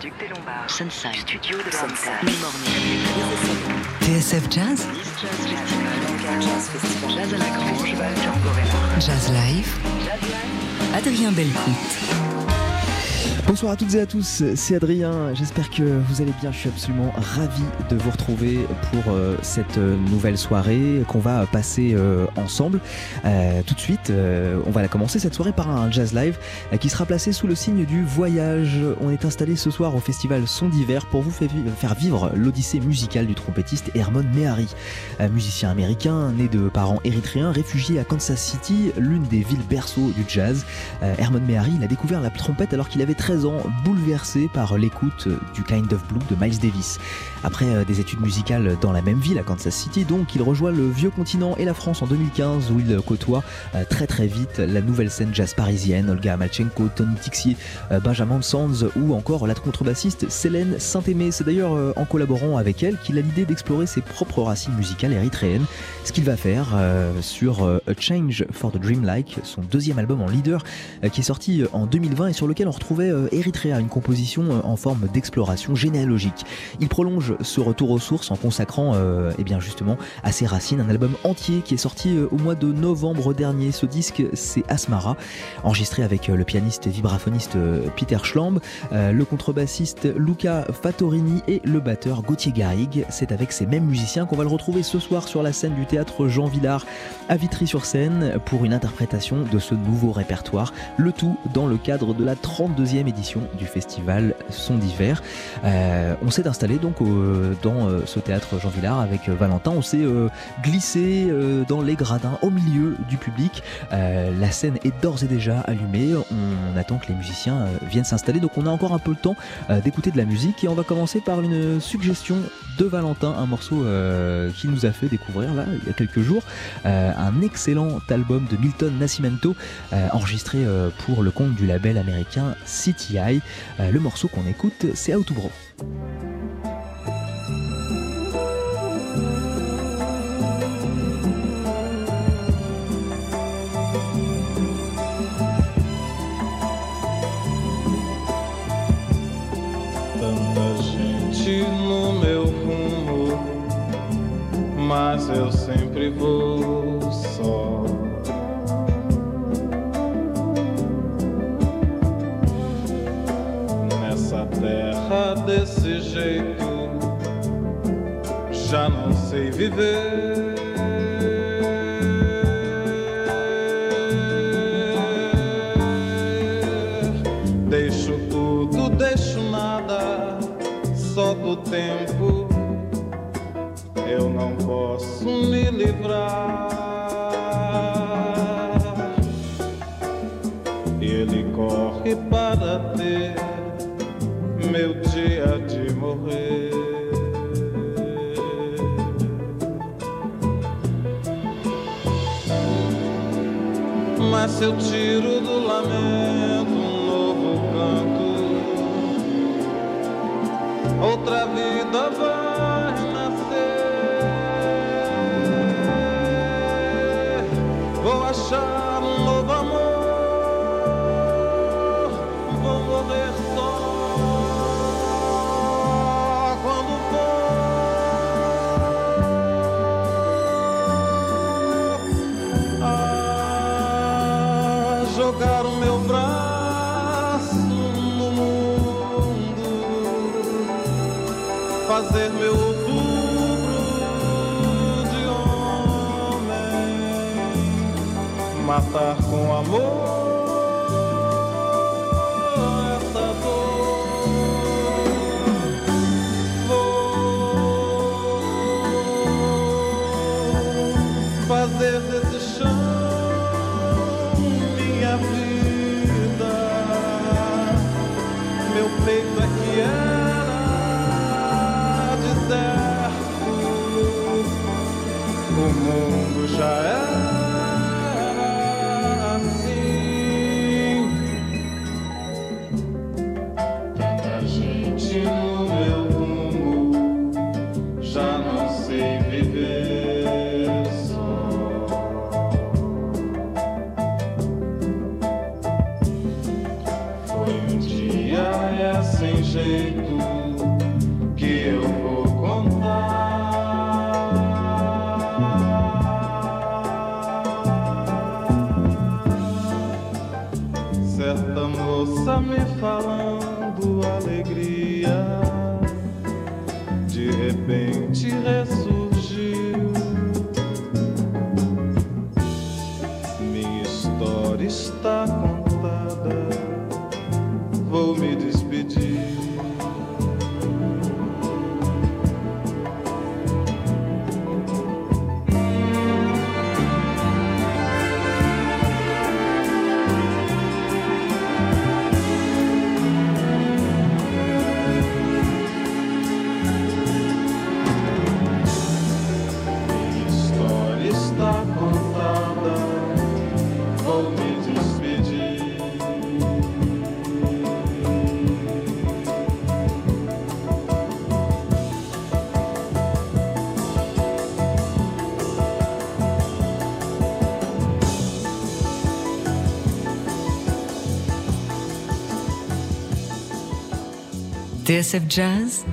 Duc des Lombards, Sunside, Studio de Sunside, Morning, TSF Jazz, Jazz Festival, Jazz à la Grange. Jazz Live, Adrien Belcout. Bonsoir à toutes et à tous, c'est Adrien, j'espère que vous allez bien, je suis absolument ravi de vous retrouver pour euh, cette euh, nouvelle soirée qu'on va passer euh, ensemble. Tout de suite, on va la commencer cette soirée par un jazz live qui sera placé sous le signe du voyage. On est installé ce soir au festival Son d'hiver pour vous faire vi- faire vivre l'odyssée musicale du trompettiste Hermon Mehari, musicien américain né de parents érythréens réfugié à Kansas City, l'une des villes berceaux du jazz. Hermon Mehari, il a découvert la trompette alors qu'il avait 13 ans, bouleversé par l'écoute du Kind of Blue de Miles Davis. Après euh, des études musicales dans la même ville, à Kansas City, donc, il rejoint le vieux continent et la France en 2015 où il côtoie euh, très très vite la nouvelle scène jazz parisienne, Olga Amalchenko, Tony Tixier, euh, Benjamin Sands ou encore la contrebassiste Célène Saint-Aimé. C'est d'ailleurs en collaborant avec elle qu'il a l'idée d'explorer ses propres racines musicales érythréennes, ce qu'il va faire sur A Change for the Dreamlike, son deuxième album en leader qui est sorti en 2020 et sur lequel on retrouvait Eritrea, une composition euh, en forme d'exploration généalogique. Il prolonge ce retour aux sources en consacrant euh, eh bien justement à ses racines un album entier qui est sorti euh, au mois de novembre dernier. Ce disque, c'est Asmara, enregistré avec euh, le pianiste et vibraphoniste Peter Schlamb, le contrebassiste Luca Fattorini et le batteur Gauthier Garrigue. C'est avec ces mêmes musiciens qu'on va le retrouver ce soir sur la scène du théâtre Jean Villard à Vitry-sur-Seine pour une interprétation de ce nouveau répertoire, le tout dans le cadre de la 32e édition du festival Son d'hiver. Euh, on s'est installé donc dans euh, ce théâtre Jean Villard avec euh, Valentin, on s'est glissé dans les gradins au milieu du public. La scène est d'ores et déjà allumée, on attend que les musiciens viennent s'installer, donc on a encore un peu le temps d'écouter de la musique et on va commencer par une suggestion de Valentin, un morceau euh, qu'il nous a fait découvrir là il y a quelques jours, euh, un excellent album de Milton Nascimento euh, enregistré pour le compte du label américain CTI. Le morceau qu'on écoute c'est to Bro. Mas eu sempre vou só. Nessa terra desse jeito, já não sei viver. Deixo tudo, deixo nada, só do tempo livrar. Ele corre para ter meu dia de morrer. Mas se eu tiro do lamento um novo canto, outra vida vai matar com amor um dia e assim jeito TSF Jazz.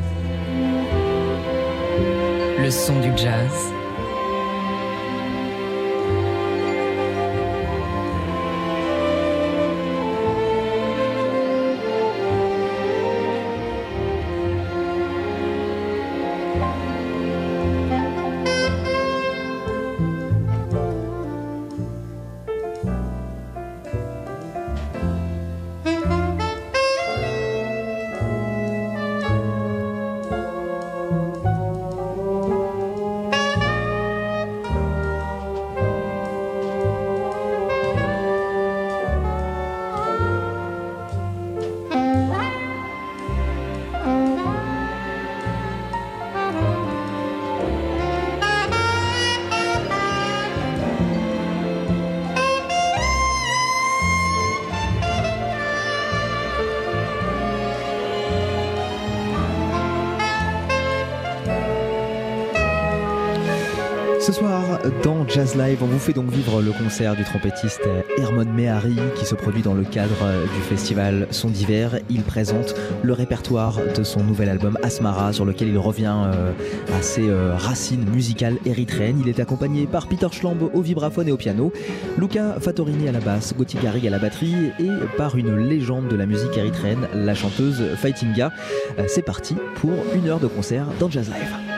Le son du jazz Jazz Live, on vous fait donc vivre le concert du trompettiste Hermon Mehari qui se produit dans le cadre du festival Son d'hiver. Il présente le répertoire de son nouvel album Asmara sur lequel il revient euh, à ses euh, racines musicales érythréennes. Il est accompagné par Peter Schlamb au vibraphone et au piano, Luca Fattorini à la basse, Gauthier Garrigue à la batterie et par une légende de la musique érythréenne, la chanteuse Fightinga. Euh, C'est parti pour une heure de concert dans Jazz Live.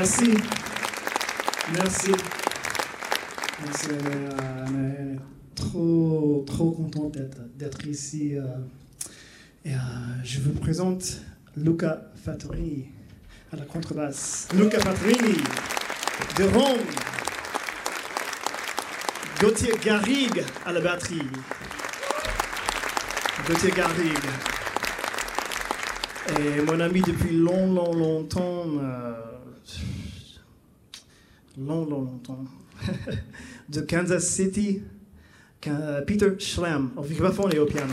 Merci. Merci. Merci. on est trop, trop content d'être, d'être ici. euh, et euh, je vous présente Luca Fattorini à la contrebasse. Luca Fattorini de Rome. Gauthier Garrigue à la batterie. Gauthier Garrigue. Et mon ami depuis long, long, longtemps. euh, long, long, longtemps. de Kansas City, Ka- Peter Schlemm, au vibraphone et au piano.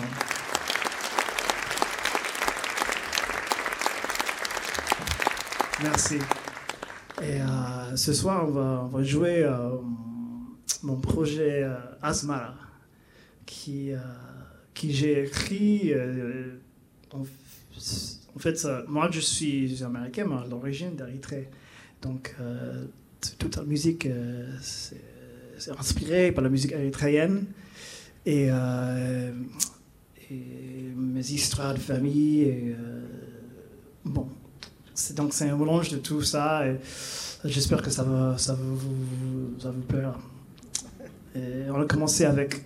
Merci. Et euh, ce soir, on va, jouer euh, mon projet euh, Asmara, qui, euh, qui j'ai écrit. euh, en, fait, moi, je suis américain, mais à l'origine d'Érythrée. Donc, euh, toute la musique, euh, c'est inspiré par la musique érythréenne. Et, euh, mes histoires de famille. Et, euh, bon, donc c'est un mélange de tout ça. J'espère que ça va, ça va vous, vous plaire. On a commencé avec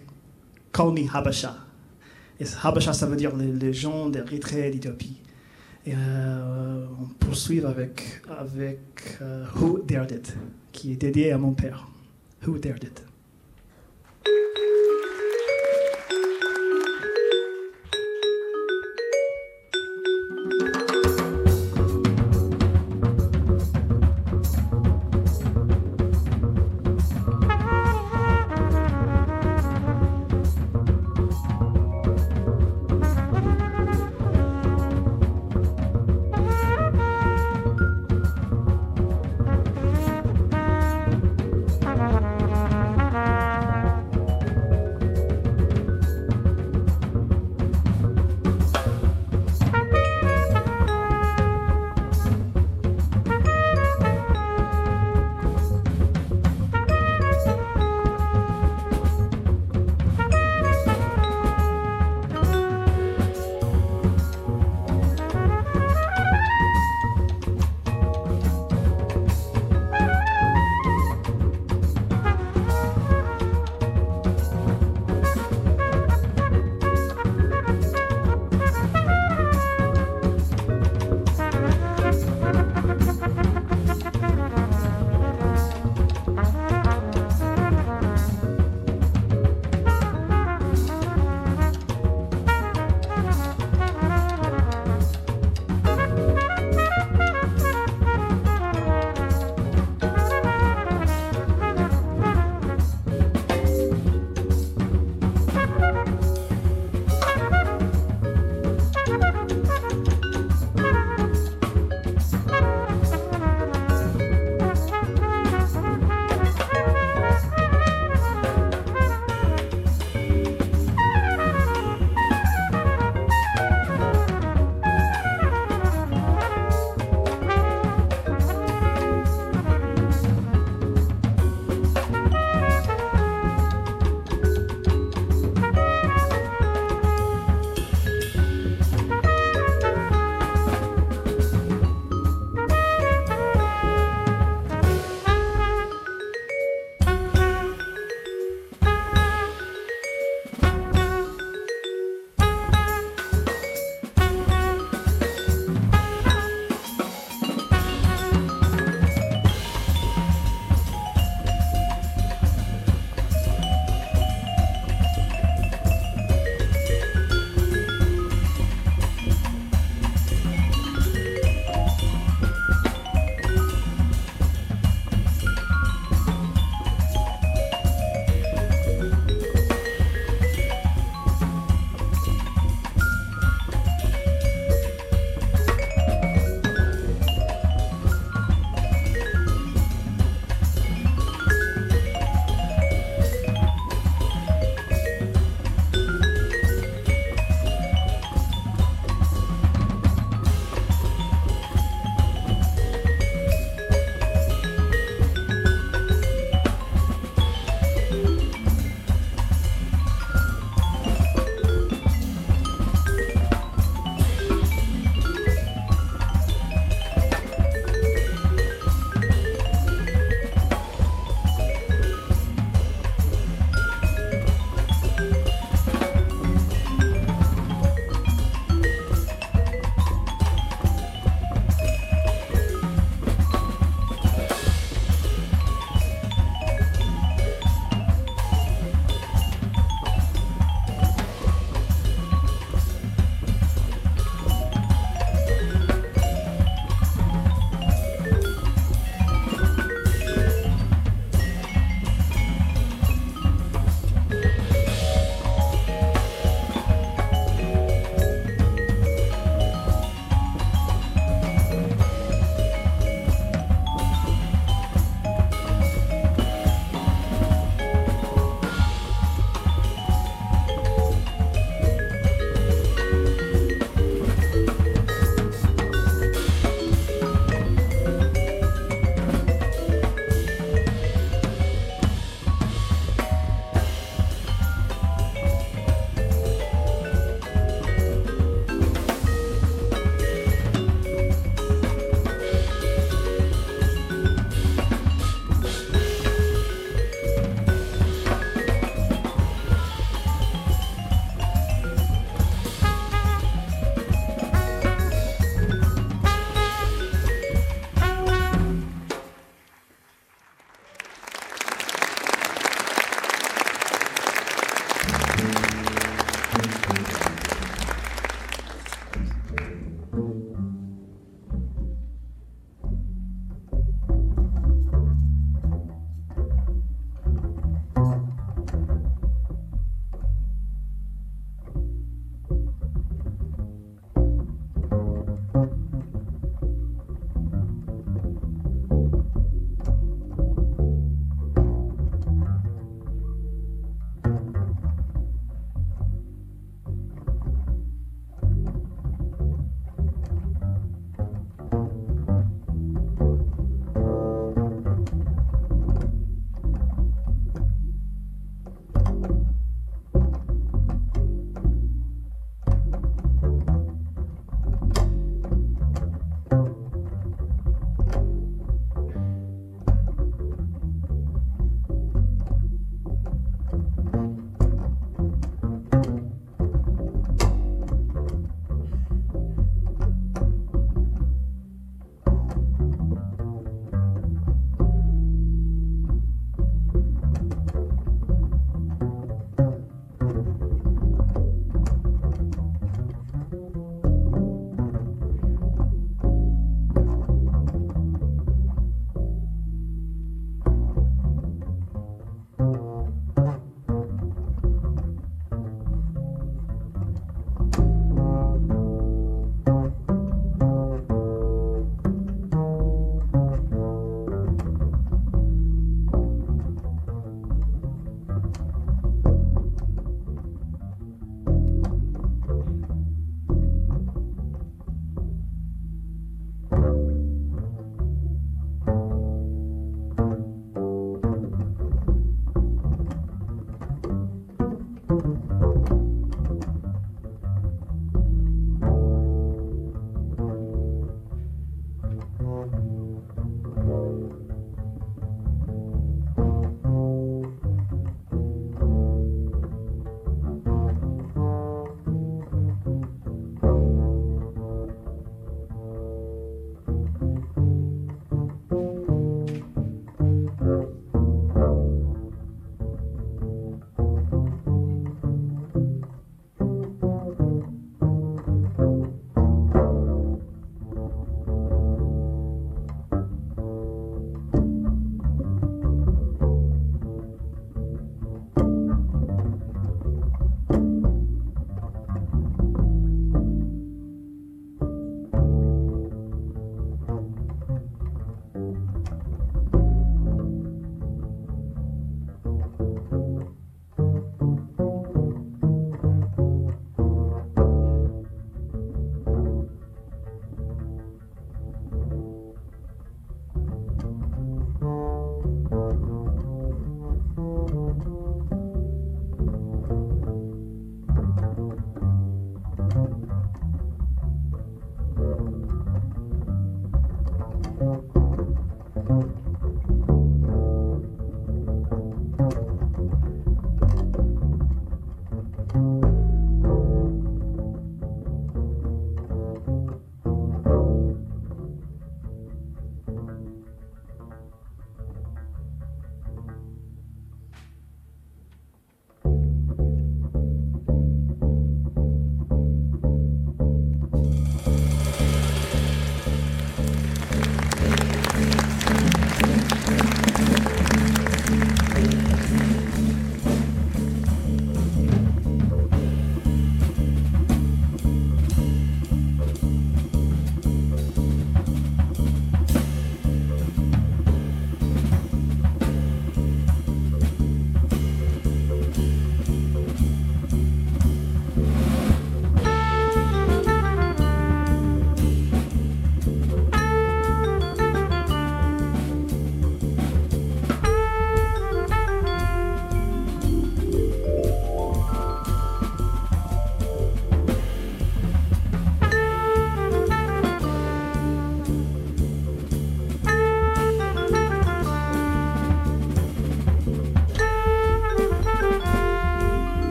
Me Habasha. Et Habasha, ça veut dire les, les gens d'Érythrée et d'Éthiopie. Et euh, on poursuit avec, avec euh, Who Dared It, qui est dédié à mon père. Who Dared It.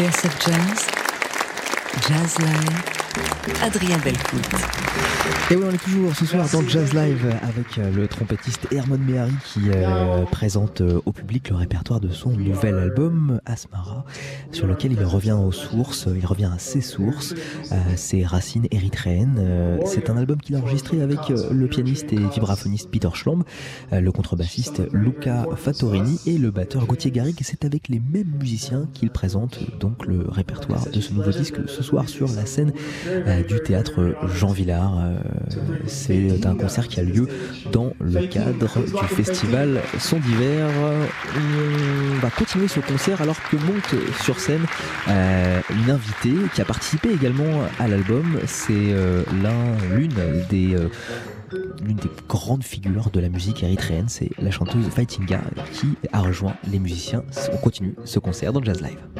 TSF Jazz, Jazz Live, Adrien Delcourt. Et oui, on est toujours ce soir dans Jazz Live avec euh, le trompettiste Hermon Mehari qui euh, présente euh, au public le répertoire de son nouvel album Asmara, sur lequel il revient aux sources, il revient à ses sources, ses racines Euh, C'est un album qu'il a enregistré avec euh, le pianiste et vibraphoniste Peter Schlomb, euh, le contrebassiste Luca Fattorini et le batteur Gauthier Garrigue. C'est avec les mêmes musiciens qu'il présente donc le répertoire de ce nouveau disque ce soir sur la scène du théâtre Jean Villard. C'est un concert qui a lieu dans le cadre du festival Son d'hiver. On va continuer ce concert alors que monte sur scène une invitée qui a participé également à l'album. C'est euh, l'une des euh, l'une des grandes figures de la musique érythréenne, c'est la chanteuse Fightinga qui a rejoint les musiciens. On continue ce concert dans Jazz Live.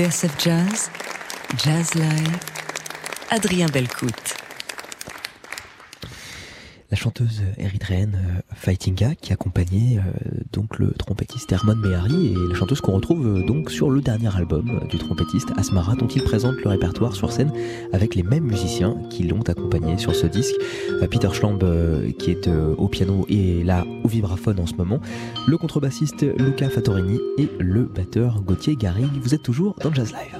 TSF Jazz, Jazz Live, Adrien Belcout. La chanteuse érythréenne Fightinga qui accompagnait euh, donc le trompettiste Herman Mehari et la chanteuse qu'on retrouve euh, donc sur le dernier album du trompettiste Asmara dont il présente le répertoire sur scène avec les mêmes musiciens qui l'ont accompagné sur ce disque. Peter Schlamb qui est au piano et là au vibraphone en ce moment, le contrebassiste Luca Fattorini et le batteur Gauthier Garrigue. Vous êtes toujours dans Jazz Live.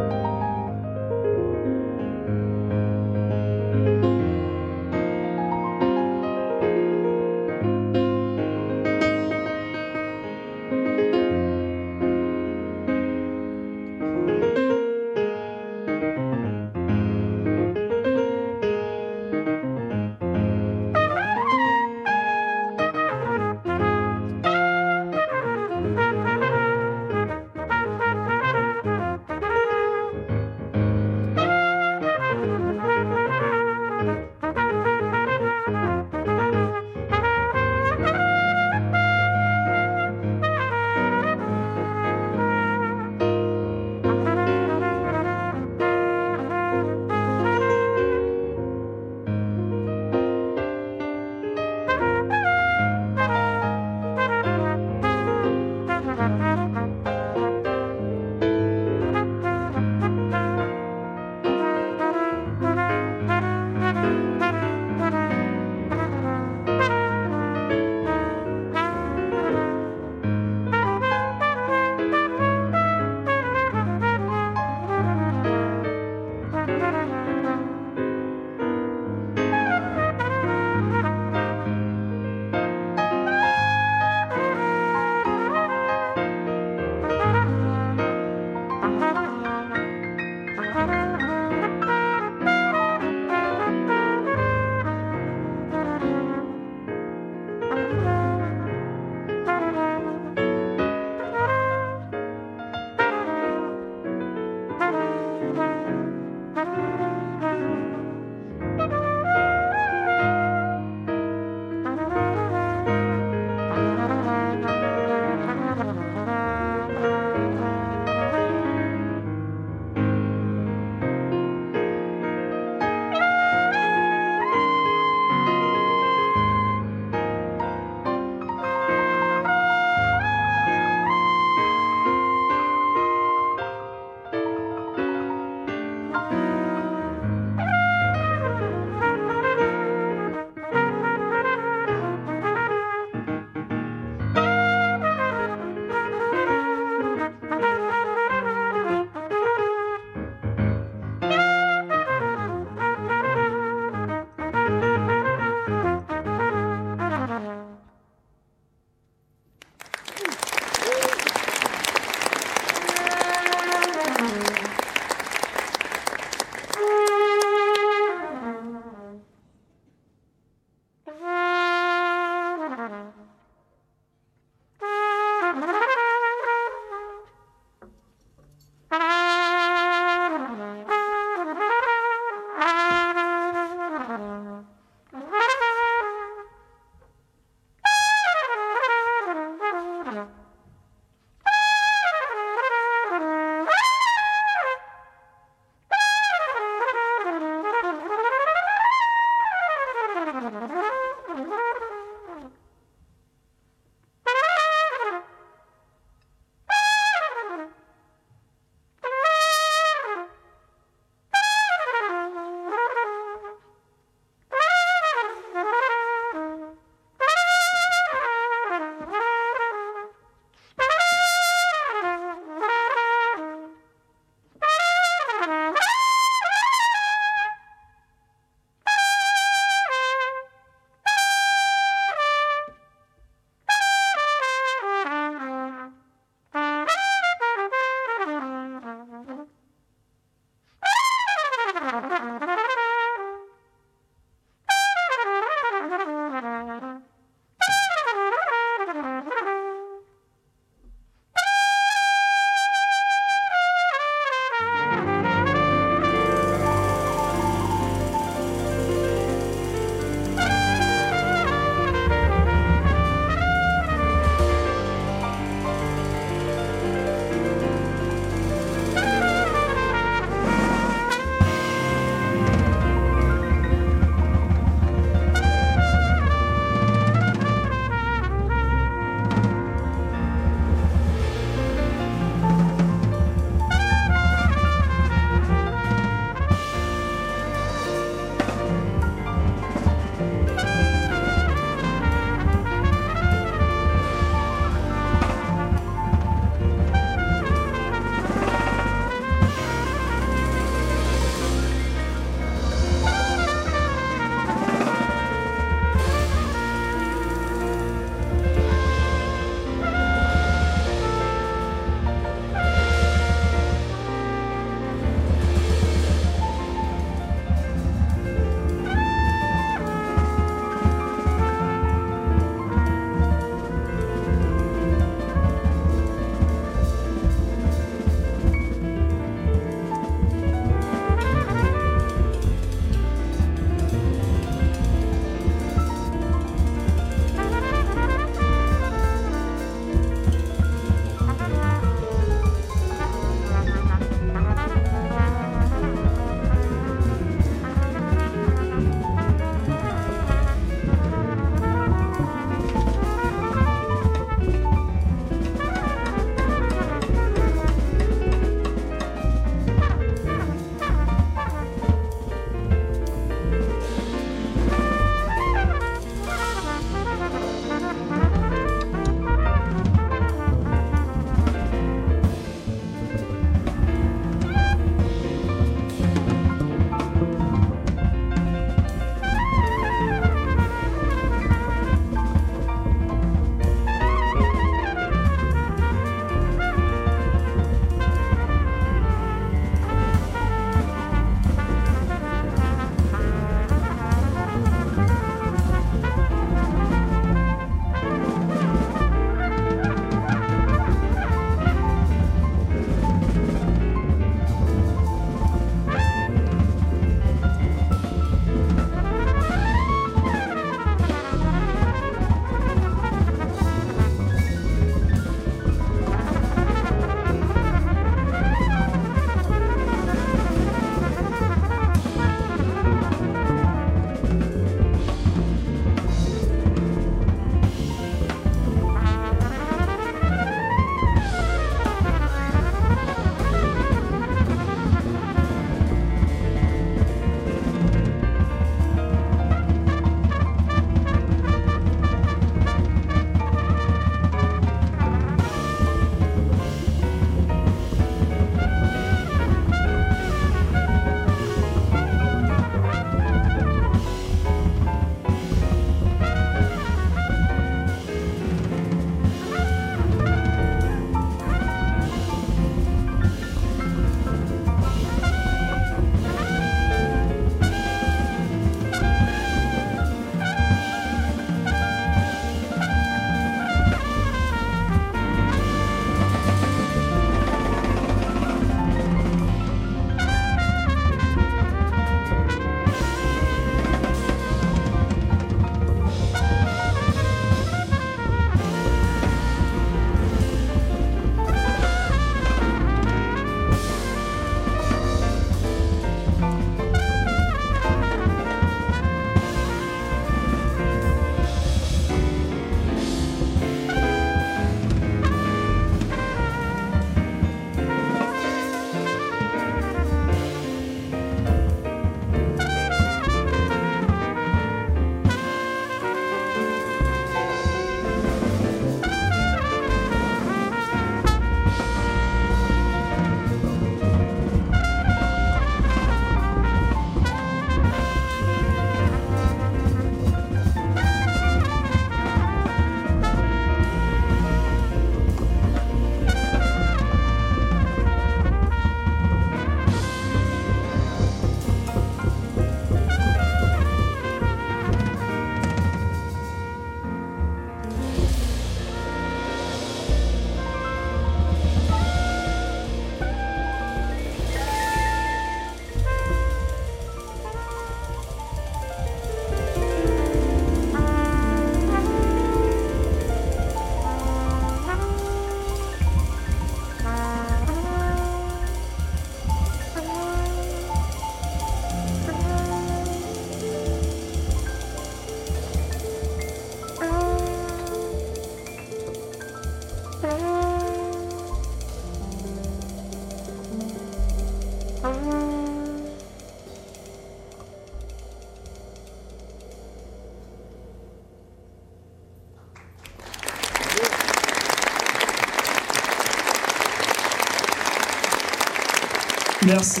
Merci.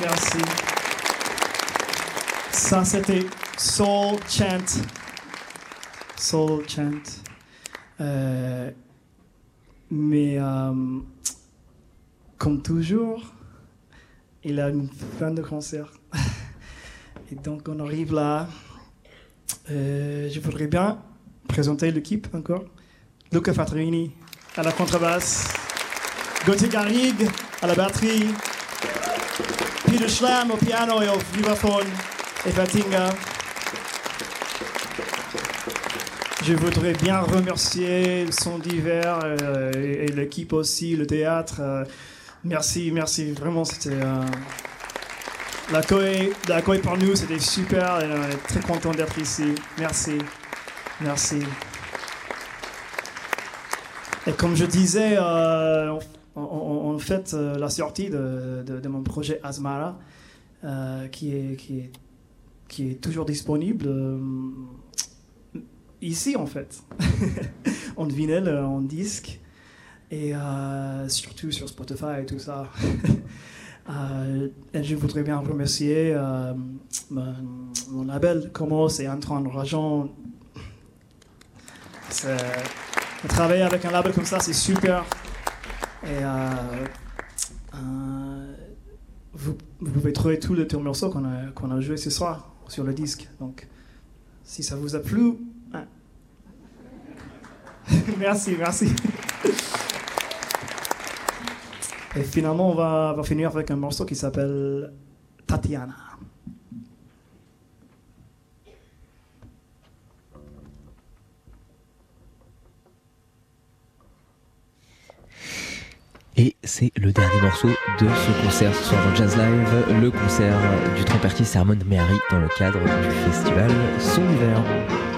Merci. Ça, c'était Soul Chant. Soul Chant. Euh, mais euh, comme toujours, il a une fin de concert. Et donc, on arrive là. Euh, je voudrais bien présenter l'équipe encore. Luca Fatrini à la contrebasse. Gauthier Garrigue à la batterie. Peter Schlam au piano et au vibraphone. Et Fatinga. Je voudrais bien remercier son d'hiver euh, et, l'équipe aussi, le théâtre. Euh, merci, merci. Vraiment, c'était. Euh, L'accueil pour nous, c'était super. Et est très content d'être ici. Merci. Merci. Et comme je disais, en, en- en fait, euh, la sortie de, mon projet Asmara, euh, qui, est, toujours disponible euh, ici, en fait, en vinyle, en disque, et surtout sur Spotify et tout ça. Et je voudrais bien remercier mon, label, Como et Antoine Rajon. C'est- Travailler avec un label comme ça, c'est super. Et euh, euh, vous, vous pouvez trouver tous les morceaux qu'on a, qu'on a joués ce soir sur le disque. Donc, si ça vous a plu, hein. merci, merci. Et finalement, on va, on va finir avec un morceau qui s'appelle Tatiana. Et c'est le dernier morceau de ce concert ce soir dans Jazz Live, le concert du trompertier Sermon Mary dans le cadre du festival Son Hiver.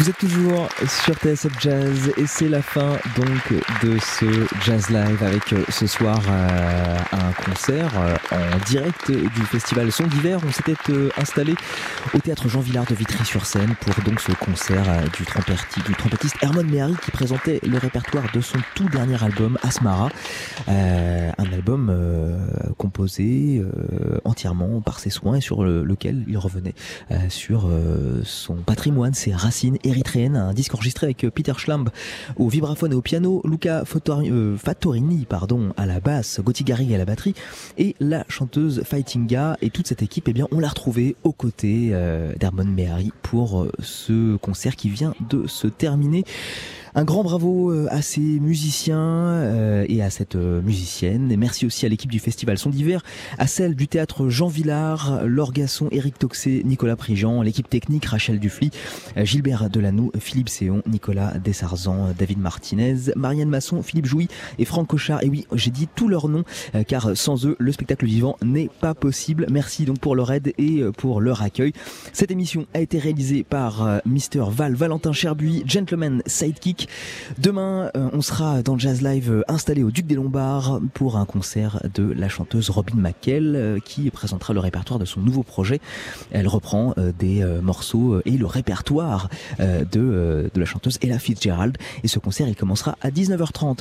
Vous êtes toujours sur TSF Jazz et c'est la fin donc de ce Jazz Live avec euh, ce soir euh, un concert euh, en direct du festival Son d'hiver. On s'était euh, installé au théâtre Jean Villard de Vitry-sur-Seine pour donc ce concert euh, du, du trompettiste Herman Mehari qui présentait le répertoire de son tout dernier album Asmara, Euh, un album composé euh, entièrement par ses soins et sur le- lequel il revenait euh, sur euh, son patrimoine, ses racines érythréennes, un disque enregistré avec Peter Schlamb au vibraphone et au piano, Luca Fattori- Fattorini pardon, à la basse, Garrig à la batterie et la chanteuse Fightinga et toute cette équipe, eh bien, on l'a retrouvée aux côtés d'Herman Mehari pour ce concert qui vient de se terminer. Un grand bravo euh, à ces musiciens euh, et à cette euh, musicienne. Et merci aussi à l'équipe du festival Son d'hiver, à celle du théâtre Jean Villard, Laure Gasson, Éric Toxé, Nicolas Prigent, l'équipe technique Rachel Dufly, Gilbert Delanoux, Philippe Séon, Nicolas Dessarzan, David Martinez, Marianne Masson, Philippe Jouy et Franck Cochard. Et oui, j'ai dit tous leurs noms car sans eux, le spectacle vivant n'est pas possible. Merci donc pour leur aide et pour leur accueil. Cette émission a été réalisée par Mister Val Valentin Cherbuy, Gentleman Sidekick. Demain, euh, on sera dans le Jazz Live euh, installé au Duc des Lombards pour un concert de la chanteuse Robin McKell euh, qui présentera le répertoire de son nouveau projet. Elle reprend des morceaux et le répertoire de, de la chanteuse Ella Fitzgerald. Et ce concert, il commencera à 19h30.